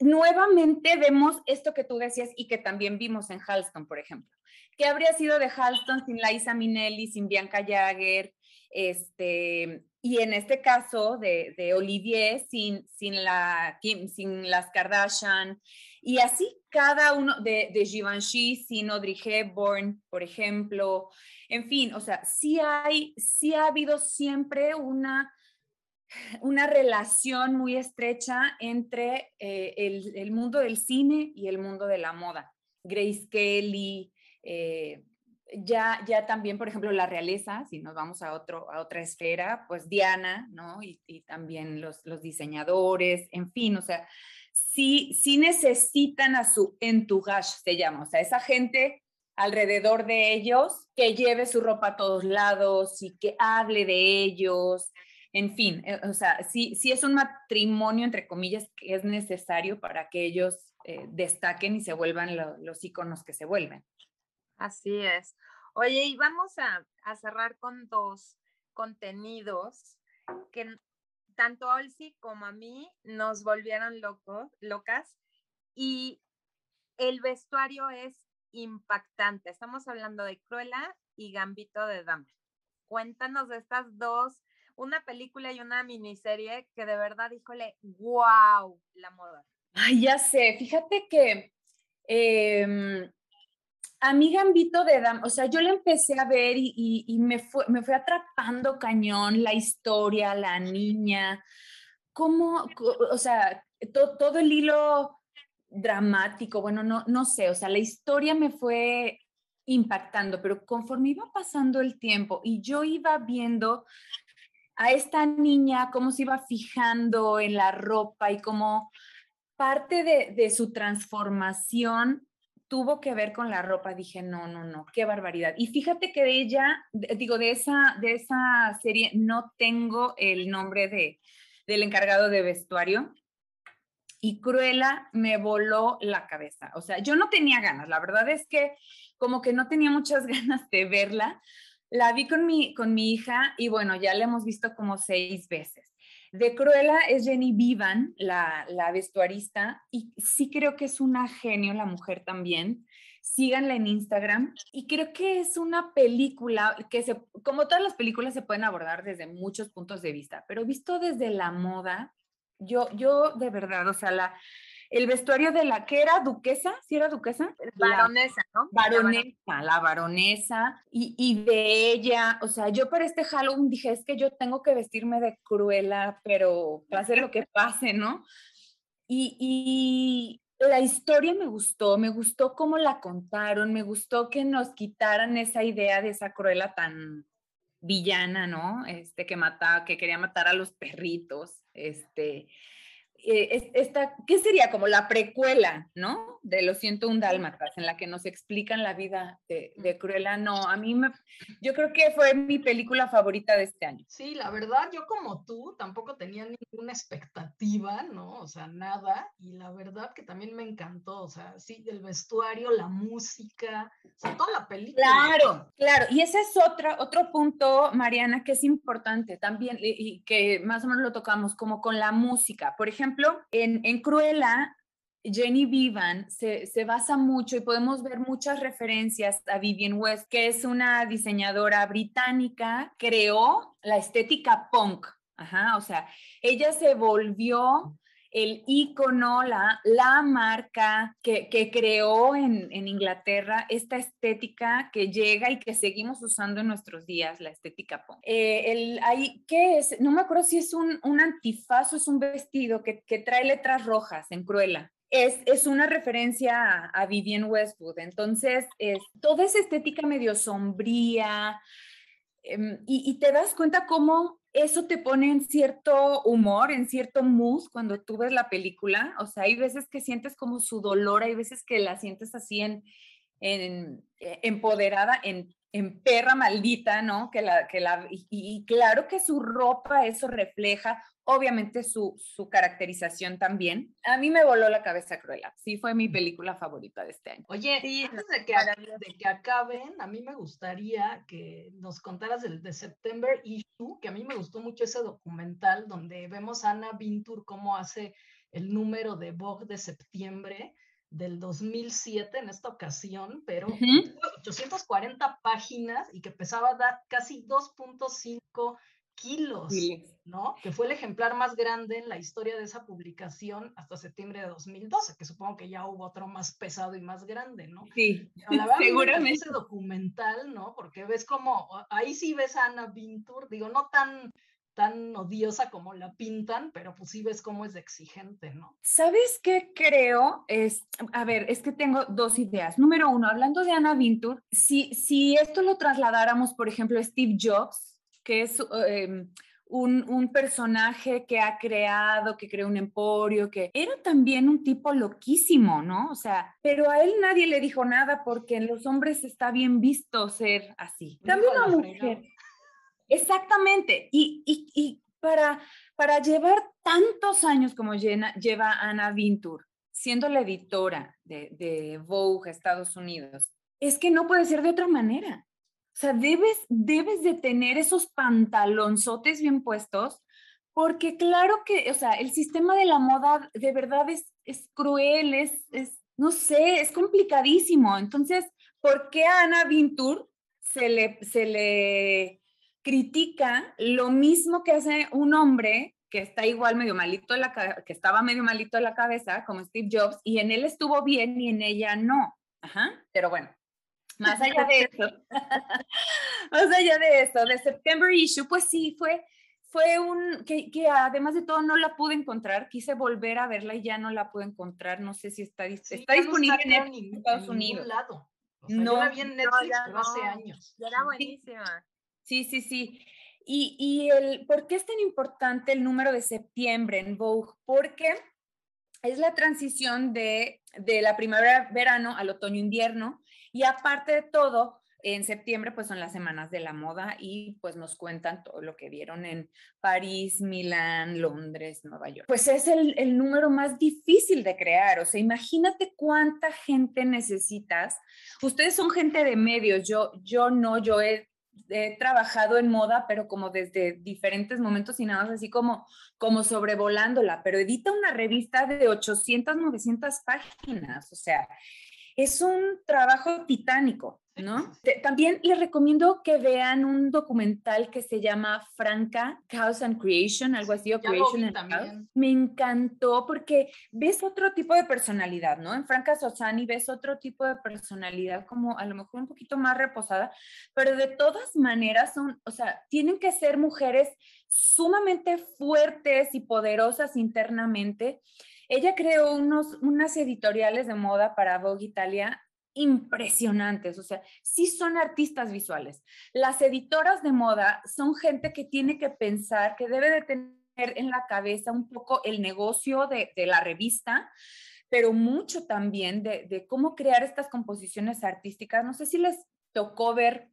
C: nuevamente vemos esto que tú decías y que también vimos en Halston, por ejemplo. ¿Qué habría sido de Halston sin Laisa Minelli, sin Bianca Jagger? Este, y en este caso de, de Olivier, sin, sin, la, sin las Kardashian, y así cada uno de, de Givenchy, sin Audrey Hepburn, por ejemplo. En fin, o sea, sí hay, sí ha habido siempre una, una relación muy estrecha entre eh, el, el, mundo del cine y el mundo de la moda. Grace Kelly, eh, ya, ya también, por ejemplo, la realeza, si nos vamos a, otro, a otra esfera, pues Diana, ¿no? Y, también los, los diseñadores, en fin, o sea, sí, necesitan a su entourage, se llama, o sea, esa gente alrededor de ellos que lleve su ropa a todos lados y que hable de ellos, en fin, eh, o sea, sí, sí es un matrimonio, entre comillas, que es necesario para que ellos eh, destaquen y se vuelvan los iconos que se vuelven.
A: Así es. Oye, y vamos a, cerrar con dos contenidos que tanto a Olsi como a mí nos volvieron locos, locas y el vestuario es impactante. Estamos hablando de Cruella y Gambito de Dama. Cuéntanos de estas dos, una película y una miniserie que de verdad, híjole, wow, la moda.
C: Ay, ya sé, fíjate que eh, a mí Gambito de Dama, o sea, yo la empecé a ver y, me, fue, me fue atrapando cañón la historia, la niña, cómo, o sea, todo el hilo dramático, bueno, no, no sé, o sea, la historia me fue impactando, pero conforme iba pasando el tiempo y yo iba viendo a esta niña, cómo se iba fijando en la ropa y cómo parte de, de su transformación tuvo que ver con la ropa, dije, no, no, no, qué barbaridad. Y fíjate que de ella, digo, de esa, de esa serie no tengo el nombre de, del encargado de vestuario. Y Cruella me voló la cabeza. O sea, yo no tenía ganas, la verdad es que como que no tenía muchas ganas de verla. La vi con mi, con mi hija y bueno, ya la hemos visto como seis veces. De Cruella es Jenny Vivan, la, la vestuarista, y sí creo que es una genio la mujer también. Síganla en Instagram. Y creo que es una película que, se, como todas las películas, se pueden abordar desde muchos puntos de vista, pero visto desde la moda, yo, yo de verdad, o sea, la, el vestuario de la que era duquesa, ¿sí era duquesa?
A: Baronesa, ¿no?
C: Baronesa, la baronesa, y, y, de ella, o sea, yo para este Halloween dije, es que yo tengo que vestirme de cruela, pero pase lo que pase, ¿no? Y, y la historia me gustó, me gustó cómo la contaron, me gustó que nos quitaran esa idea de esa cruela tan villana, ¿no? Este que mataba, que quería matar a los perritos, este, eh, esta, ¿qué sería? Como la precuela, ¿no? De los 101 Dálmatas, en la que nos explican la vida de, de, Cruella. No, a mí me, yo creo que fue mi película favorita de este año.
B: Sí, la verdad, yo como tú tampoco tenía ninguna expectativa, ¿no? O sea, nada. Y la verdad que también me encantó, o sea, sí, el vestuario, la música,
C: Claro, claro. Y ese es otra, otro punto, Mariana, que es importante también y, y que más o menos lo tocamos, como con la música. Por ejemplo, en, en Cruella, Jenny Vivan se, se, basa mucho y podemos ver muchas referencias a Vivian West, que es una diseñadora británica, creó la estética punk. Ajá, o sea, ella se volvió el icono, la, la marca que, que creó en, en, Inglaterra esta estética que llega y que seguimos usando en nuestros días, la estética punk. Eh, el, hay, ¿Qué es? No me acuerdo si es un, un antifaz o es un vestido que, que trae letras rojas en Cruella. Es, es, una referencia a, a Vivian Westwood. Entonces, es toda esa estética medio sombría, eh, y, y, te das cuenta cómo eso te pone en cierto humor, en cierto mood cuando tú ves la película. O sea, hay veces que sientes como su dolor, hay veces que la sientes así en, en eh, empoderada, en, en, perra maldita, ¿no? Que la, que la, y, y, claro que su ropa eso refleja, obviamente su, su caracterización también. A mí me voló la cabeza Cruella. Sí, fue mi película favorita de este año.
B: Oye, sí, antes de que, de que acaben, a mí me gustaría que nos contaras el de September Issue, que a mí me gustó mucho ese documental donde vemos a Ana Vintur cómo hace el número de Vogue de septiembre del 2007 en esta ocasión, pero uh -huh. 840 páginas y que pesaba casi 2.5 kilos, sí. ¿no? Que fue el ejemplar más grande en la historia de esa publicación hasta septiembre de 2012, que supongo que ya hubo otro más pesado y más grande, ¿no?
C: Sí,
B: la verdad,
C: seguramente.
B: Ese documental, ¿no? Porque ves como, ahí sí ves a Ana Vintur, digo, no tan tan odiosa como la pintan, pero pues sí ves cómo es exigente, ¿no?
C: ¿Sabes qué creo? Es, a ver, es que tengo dos ideas. Número uno, hablando de Ana Vintur, si, si esto lo trasladáramos, por ejemplo, a Steve Jobs, que es eh, un, un, personaje que ha creado, que creó un emporio, que era también un tipo loquísimo, ¿no? O sea, pero a él nadie le dijo nada porque en los hombres está bien visto ser así. También una mujer. Exactamente. Y, y, y para, para llevar tantos años como llena, lleva Ana Vintur, siendo la editora de, de Vogue Estados Unidos, es que no puede ser de otra manera. O sea, debes, debes de tener esos pantalonzotes bien puestos, porque claro que, o sea, el sistema de la moda de verdad es, es cruel, es, es, no sé, es complicadísimo. Entonces, ¿por qué a Ana Vintur se le, se le critica lo mismo que hace un hombre que está igual medio malito de la que estaba medio malito de la cabeza, como Steve Jobs, y en él estuvo bien y en ella no. Ajá, pero bueno, más allá de eso, más allá de eso, de September Issue, pues sí, fue, fue un, que, que, además de todo no la pude encontrar, quise volver a verla y ya no la pude encontrar, no sé si está, sí, está disponible no en, en, Estados Unidos.
B: Lado. O sea, no, yo la vi en Netflix, no, pero hace años.
A: Ya era buenísima.
C: Sí, sí, sí. Y, y el, ¿por qué es tan importante el número de septiembre en Vogue? Porque es la transición de, de la primavera-verano al otoño-invierno y aparte de todo, en septiembre pues son las semanas de la moda y pues nos cuentan todo lo que vieron en París, Milán, Londres, Nueva York. Pues es el, el número más difícil de crear, o sea, imagínate cuánta gente necesitas. Ustedes son gente de medios, yo, yo no, yo he he trabajado en moda, pero como desde diferentes momentos y nada más así como, como sobrevolándola, pero edita una revista de 800, 900 páginas, o sea, es un trabajo titánico. ¿No? También les recomiendo que vean un documental que se llama Franca, Chaos and Creation, algo así, o Creation
B: and
C: Chaos. Me encantó porque ves otro tipo de personalidad, ¿no? En Franca Sosani ves otro tipo de personalidad como a lo mejor un poquito más reposada, pero de todas maneras son, o sea, tienen que ser mujeres sumamente fuertes y poderosas internamente. Ella creó unos, unas editoriales de moda para Vogue Italia impresionantes, o sea, sí son artistas visuales. Las editoras de moda son gente que tiene que pensar, que debe de tener en la cabeza un poco el negocio de, la revista, pero mucho también de, cómo crear estas composiciones artísticas. No sé si les tocó ver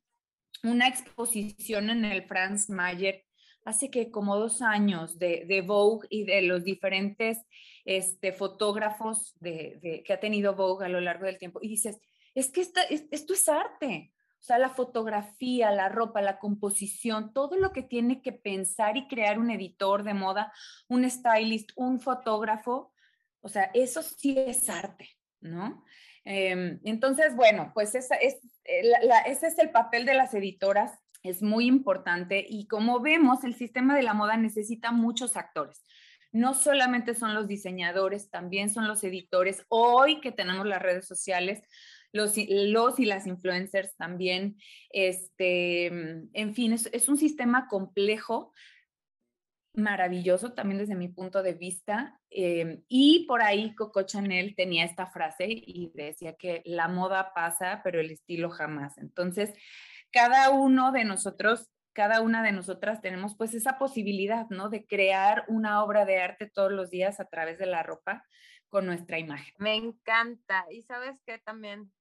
C: una exposición en el Franz Mayer hace que como dos años de Vogue y de los diferentes este, fotógrafos de, que ha tenido Vogue a lo largo del tiempo. Y dices, es que esta, esto es arte. O sea, la fotografía, la ropa, la composición, todo lo que tiene que pensar y crear un editor de moda, un stylist, un fotógrafo, o sea, eso sí es arte, ¿no? Em, entonces, bueno, pues esa es, eh, ese es el papel de las editoras, es muy importante y como vemos, el sistema de la moda necesita muchos actores. No solamente son los diseñadores, también son los editores. Hoy que tenemos las redes sociales, los, y las influencers también. Este, en fin, es, un sistema complejo, maravilloso también desde mi punto de vista. Em, y por ahí Coco Chanel tenía esta frase y decía que la moda pasa, pero el estilo jamás. Entonces, cada uno de nosotros, cada una de nosotras tenemos pues esa posibilidad, ¿no? De crear una obra de arte todos los días a través de la ropa con nuestra imagen.
A: Me encanta. Y sabes que también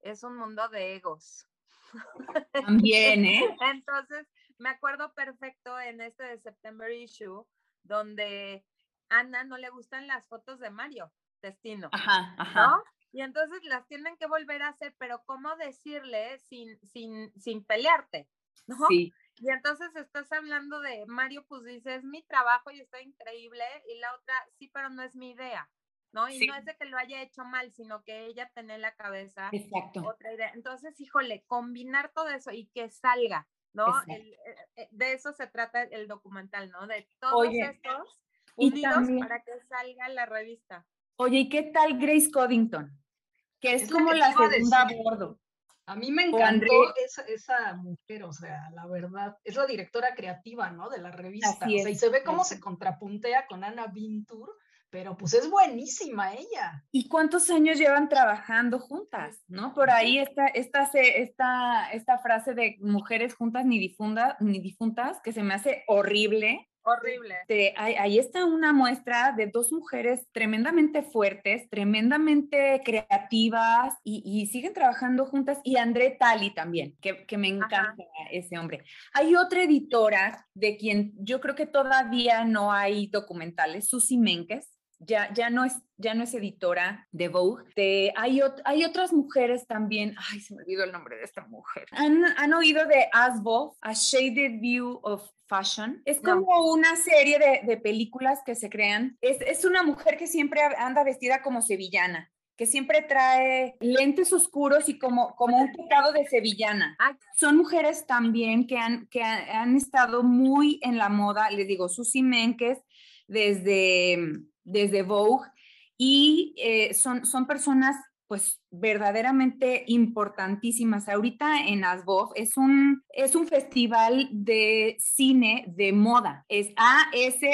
A: es un mundo de egos.
C: También, ¿eh?
A: Entonces, me acuerdo perfecto en este de September issue, donde Ana no le gustan las fotos de Mario Destino,
C: ajá, ajá.
A: ¿no? Y entonces las tienen que volver a hacer, pero ¿cómo decirle sin, sin, sin pelearte? ¿no?
C: Sí.
A: Y entonces estás hablando de Mario, pues dice, es mi trabajo y está increíble, y la otra, sí, pero no es mi idea. ¿no? Y no es de que lo haya hecho mal, sino que ella tiene en la cabeza otra idea. Entonces, híjole, combinar todo eso y que salga, ¿no? Eh, eh, de eso se trata el documental, ¿no? De todos estos unidos para que salga la revista.
C: Oye, ¿y qué tal Grace Coddington? Que es, como la segunda a bordo.
B: A mí me encantó esa, esa, mujer, o sea, la verdad, es la directora creativa, ¿no? De la revista. o sea, y se ve cómo se contrapuntea con Ana Vintur pero pues es buenísima ella.
C: ¿Y cuántos años llevan trabajando juntas? ¿No? Por ahí está esta, esta, esta frase de mujeres juntas ni, difunda, ni difuntas, que se me hace horrible.
A: Horrible.
C: ahí, está una muestra de dos mujeres tremendamente fuertes, tremendamente creativas y, siguen trabajando juntas. Y André Tali también, que, que me encanta ese hombre. Hay otra editora de quien yo creo que todavía no hay documentales, Susi Menkes ya, ya, no, es, ya no es editora de Vogue. hay, hay otras mujeres también, ay, se me olvidó el nombre de esta mujer. ¿Han, han oído de Asbo, A Shaded View of Fashion? Es como una serie de, de, películas que se crean. Es, es una mujer que siempre anda vestida como sevillana que siempre trae lentes oscuros y como, como un pecado de sevillana. Son mujeres también que han, que han, estado muy en la moda, les digo, Susi Menkes, desde desde Vogue y eh, son, son personas pues verdaderamente importantísimas. Ahorita en ASVOF es un, es un festival de cine de moda, es A-S-V-O-F-F.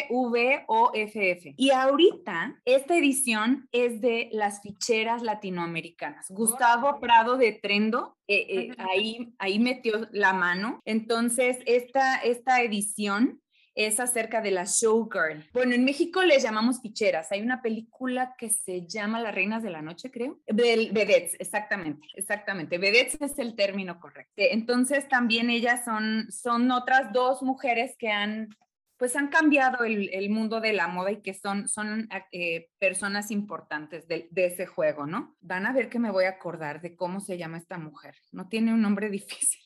C: Y ahorita esta edición es de las ficheras latinoamericanas. Gustavo Prado de Trendo, eh, eh, ahí, ahí metió la mano. Entonces, esta, esta edición es acerca de la showgirl. Bueno, en México les llamamos ficheras. Hay una película que se llama Las Reinas de la Noche, creo. Vedettes, exactamente, exactamente. Vedettes es el término correcto. Entonces también ellas son, son otras dos mujeres que han pues han cambiado el, mundo de la moda y que son, son eh, personas importantes de, de, ese juego, ¿no? Van a ver que me voy a acordar de cómo se llama esta mujer. No tiene un nombre difícil.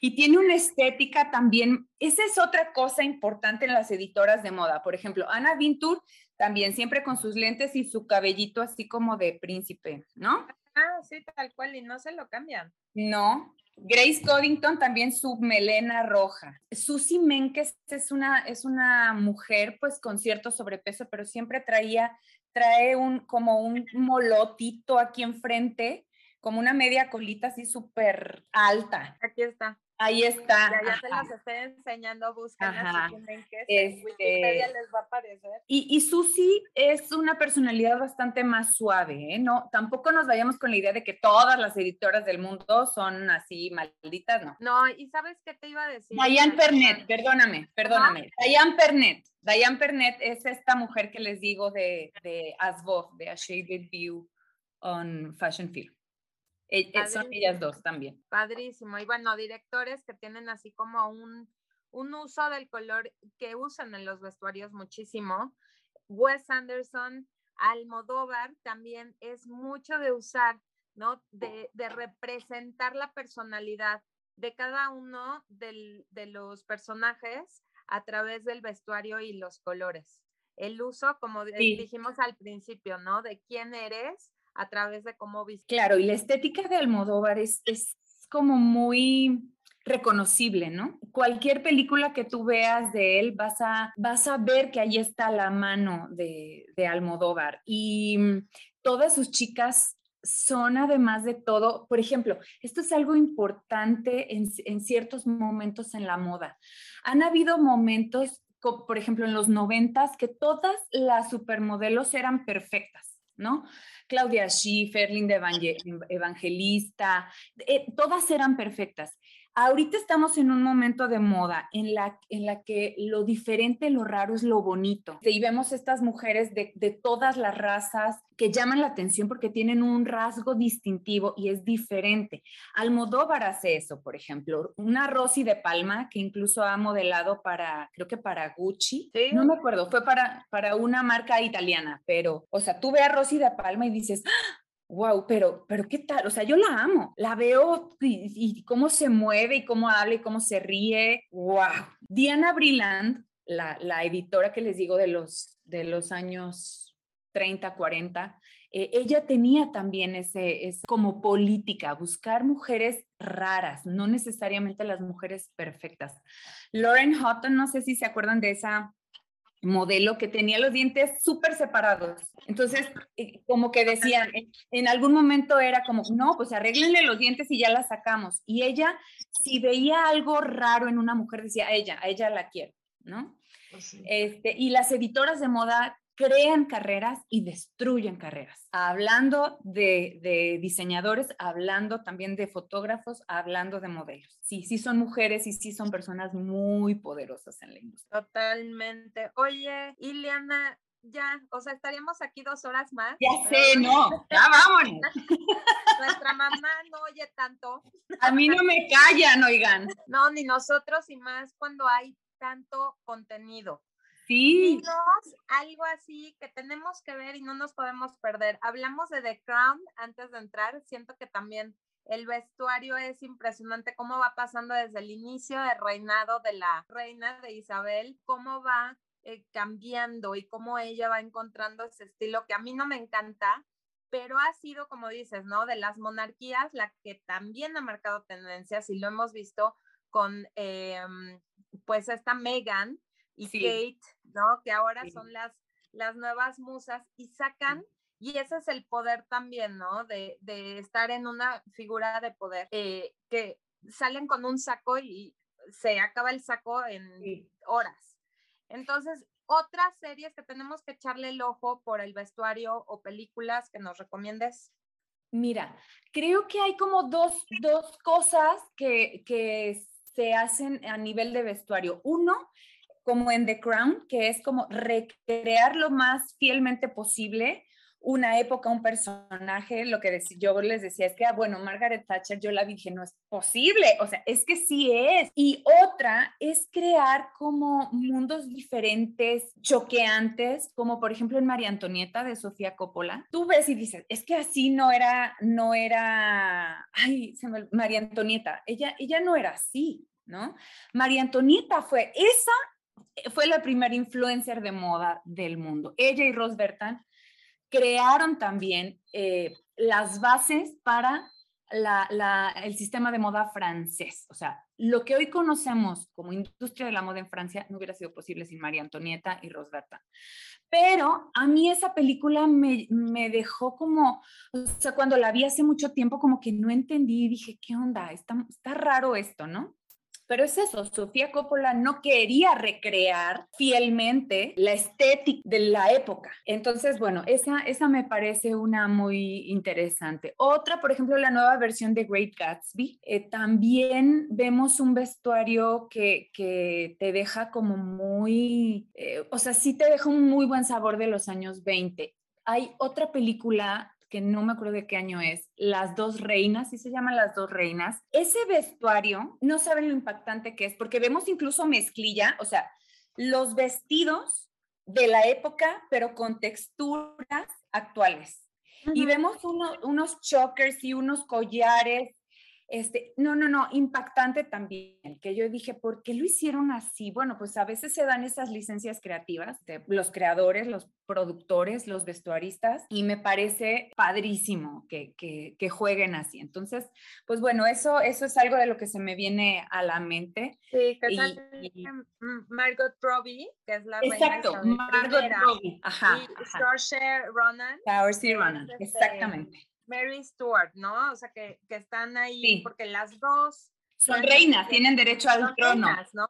C: Y tiene una estética también, esa es otra cosa importante en las editoras de moda. Por ejemplo, Ana Vintur también siempre con sus lentes y su cabellito así como de príncipe, ¿no?
A: Ah, sí, tal cual, y no se lo cambian.
C: No. Grace Coddington también su melena roja. Susie Menkes es una, es una mujer pues con cierto sobrepeso, pero siempre traía, trae un como un molotito aquí enfrente como una media colita así súper alta.
A: Aquí está.
C: Ahí está.
A: Ya, ya te los estoy enseñando, busquen así que
C: este,
A: Wikipedia les va a aparecer.
C: Y, y Susi es una personalidad bastante más suave, ¿eh? No, tampoco nos vayamos con la idea de que todas las editoras del mundo son así malditas, ¿no?
A: No, y ¿sabes qué te iba a decir?
C: Diane Pernet, perdóname, perdóname. Diane Pernet. Diane Pernet es esta mujer que les digo de, de Asbo, de A Shaded View on Fashion Film. E, e, son ellas dos también.
A: Padrísimo. Y bueno, directores que tienen así como un, un uso del color que usan en los vestuarios muchísimo. Wes Anderson, Almodóvar también es mucho de usar, ¿no? De, de representar la personalidad de cada uno del, de los personajes a través del vestuario y los colores. El uso, como dijimos al principio, ¿no? De quién eres a través de cómo viste.
C: Claro, y la estética de Almodóvar es, es como muy reconocible, ¿no? Cualquier película que tú veas de él, vas a, vas a ver que ahí está la mano de, de Almodóvar. Y mm, todas sus chicas son además de todo, por ejemplo, esto es algo importante en, en, ciertos momentos en la moda. Han habido momentos, por ejemplo, en los noventas, que todas las supermodelos eran perfectas, ¿no? Claudia Schiffer, Linda Evangelista, eh, todas eran perfectas. Ahorita estamos en un momento de moda en la, en la que lo diferente, lo raro es lo bonito. Y vemos estas mujeres de, de todas las razas que llaman la atención porque tienen un rasgo distintivo y es diferente. Almodóvar hace eso, por ejemplo. Una Rosy de Palma que incluso ha modelado para, creo que para Gucci. No me acuerdo, fue para, para una marca italiana, pero, o sea, tú ve a Rosy de Palma y dices, wow, pero, pero ¿qué tal? O sea, yo la amo, la veo y, cómo se mueve y cómo habla y cómo se ríe, wow. Diana Briland, la, la editora que les digo de los, de los años 30, 40, eh, ella tenía también ese, ese, como política, buscar mujeres raras, no necesariamente las mujeres perfectas. Lauren Houghton, no sé si se acuerdan de esa modelo que tenía los dientes súper separados. Entonces, eh, como que decían, en algún momento era como, no, pues arréglenle los dientes y ya la sacamos. Y ella, si veía algo raro en una mujer, decía, a ella, a ella la quiero, ¿no? Pues este, y las editoras de moda crean carreras y destruyen carreras. Hablando de, diseñadores, hablando también de fotógrafos, hablando de modelos. Sí, sí son mujeres y sí son personas muy poderosas en la industria.
A: Totalmente. Oye, Ileana, ya, o sea, estaríamos aquí dos horas más.
C: Ya sé, no, ya vámonos.
A: Nuestra mamá no oye tanto.
C: A mí no me callan, oigan.
A: No, ni nosotros y más cuando hay tanto contenido.
C: Sí.
A: algo así que tenemos que ver y no nos podemos perder. Hablamos de The Crown antes de entrar. Siento que también el vestuario es impresionante, cómo va pasando desde el inicio del reinado de la reina de Isabel, cómo va eh, cambiando y cómo ella va encontrando ese estilo que a mí no me encanta, pero ha sido, como dices, ¿no? De las monarquías, la que también ha marcado tendencias y lo hemos visto con, em, pues, esta Meghan, y Kate, ¿no? Que ahora son las, las nuevas musas y sacan, y ese es el poder también, ¿no? De, de estar en una figura de poder, eh, que salen con un saco y se acaba el saco en horas. Entonces, otras series que tenemos que echarle el ojo por el vestuario o películas que nos recomiendes.
C: Mira, creo que hay como dos, dos cosas que, que se hacen a nivel de vestuario. Uno como en The Crown, que es como recrear lo más fielmente posible una época, un personaje, lo que yo les decía es que, ah, bueno, Margaret Thatcher, yo la dije, no es posible, o sea, es que sí es. Y otra es crear como mundos diferentes, choqueantes, como por ejemplo en María Antonieta de Sofía Coppola. Tú ves y dices, es que así no era, no era, ay, se me, María Antonieta, ella, ella no era así, ¿no? María Antonieta fue esa fue la primera influencer de moda del mundo. Ella y Rose Bertan crearon también eh, las bases para el sistema de moda francés. O sea, lo que hoy conocemos como industria de la moda en Francia no hubiera sido posible sin María Antonieta y Rose. Pero a mí esa película me, dejó como, o sea, cuando la vi hace mucho tiempo, como que no entendí y dije, ¿qué onda? Está raro esto, ¿no? Pero es eso, Sofía Coppola no quería recrear fielmente la estética de la época. Entonces, bueno, esa, esa me parece una muy interesante. Otra, por ejemplo, la nueva versión de Great Gatsby. Eh, también vemos un vestuario que, que te deja como muy, eh, o sea, sí te deja un muy buen sabor de los años 20. Hay otra película que no me acuerdo de qué año es, Las dos reinas, sí se llaman Las dos reinas. Ese vestuario, no saben lo impactante que es, porque vemos incluso mezclilla, o sea, los vestidos de la época, pero con texturas actuales. Y vemos unos chokers y unos collares este, no, no, no, impactante también, que yo dije, ¿por qué lo hicieron así? Bueno, pues a veces se dan esas licencias creativas de los creadores, los productores, los vestuaristas, y me parece padrísimo que, que, jueguen así. Entonces, pues bueno, eso, eso es algo de lo que se me viene a la mente.
A: Sí, que y, Margot Robbie, que es la
C: Exacto, Margot Robbie, ajá.
A: Y Saoirse Ronan.
C: Saoirse Ronan, este, exactamente.
A: Mary Stuart, ¿no? O sea, que, que están ahí porque las dos...
C: Son reinas, tienen derecho al trono. ¿no?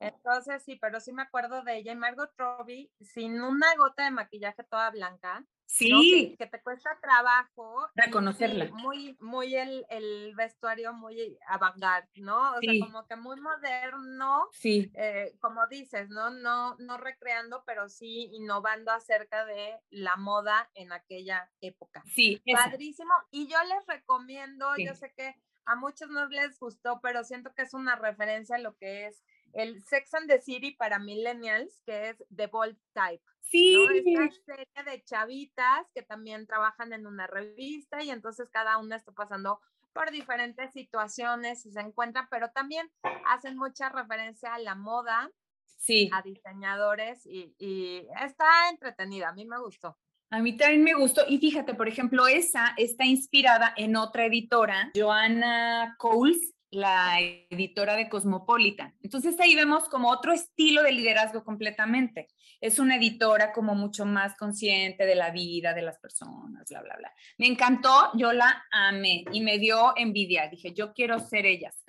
A: Entonces, sí, pero sí me acuerdo de ella y Margot Robbie sin una gota de maquillaje toda blanca.
C: Sí.
A: Que, te cuesta trabajo.
C: Reconocerla.
A: muy, muy el, el vestuario muy avant ¿no? O sea, como que muy moderno.
C: Sí.
A: Eh, como dices, ¿no? No, no recreando, pero sí innovando acerca de la moda en aquella época.
C: Sí.
A: Padrísimo. Y yo les recomiendo, yo sé que a muchos no les gustó, pero siento que es una referencia a lo que es el Sex and the City para millennials, que es The Bold Type.
C: Sí.
A: Esta serie de chavitas que también trabajan en una revista y entonces cada una está pasando por diferentes situaciones y se encuentran, pero también hacen mucha referencia a la moda,
C: sí.
A: a diseñadores y, y está entretenida, a mí me gustó.
C: A mí también me gustó. Y fíjate, por ejemplo, esa está inspirada en otra editora, Joanna Coles, la editora de Cosmopolitan. Entonces ahí vemos como otro estilo de liderazgo completamente. Es una editora como mucho más consciente de la vida, de las personas, bla, bla, bla. Me encantó, yo la amé y me dio envidia. Dije, yo quiero ser ellas.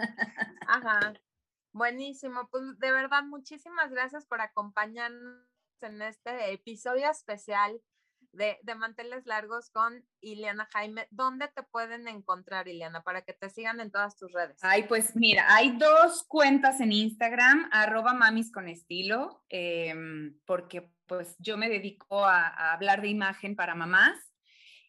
A: Ajá. Buenísimo. Pues de verdad, muchísimas gracias por acompañarnos en este episodio especial de, manteles largos con Ileana Jaime. ¿Dónde te pueden encontrar, Ileana, para que te sigan en todas tus redes?
C: Ay, pues mira, hay dos cuentas en Instagram, arroba mamis con estilo, em, porque pues yo me dedico a, a hablar de imagen para mamás.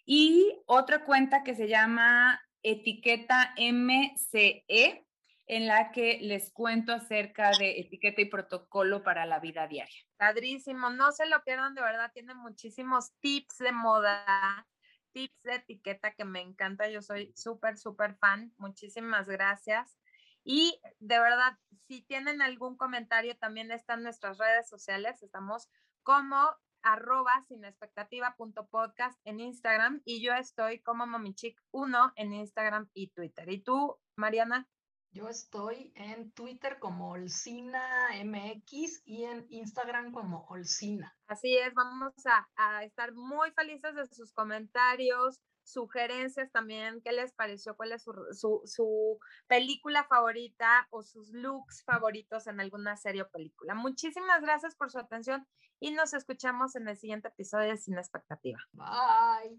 C: Y otra cuenta que se llama etiqueta MCE, en la que les cuento acerca de etiqueta y protocolo para la vida diaria.
A: Padrísimo, no se lo pierdan, de verdad, tiene muchísimos tips de moda, tips de etiqueta que me encanta, yo soy súper, súper fan, muchísimas gracias. Y de verdad, si tienen algún comentario, también están nuestras redes sociales, estamos como arroba sin expectativa punto en Instagram y yo estoy como mamichic1 en Instagram y Twitter. ¿Y tú, Mariana?
B: Yo estoy en Twitter como Olcina MX y en Instagram como Olcina.
A: Así es, vamos a, estar muy felices de sus comentarios, sugerencias también, qué les pareció, cuál es su, su, película favorita o sus looks favoritos en alguna serie o película. Muchísimas gracias por su atención y nos escuchamos en el siguiente episodio de Sin Expectativa.
B: Bye.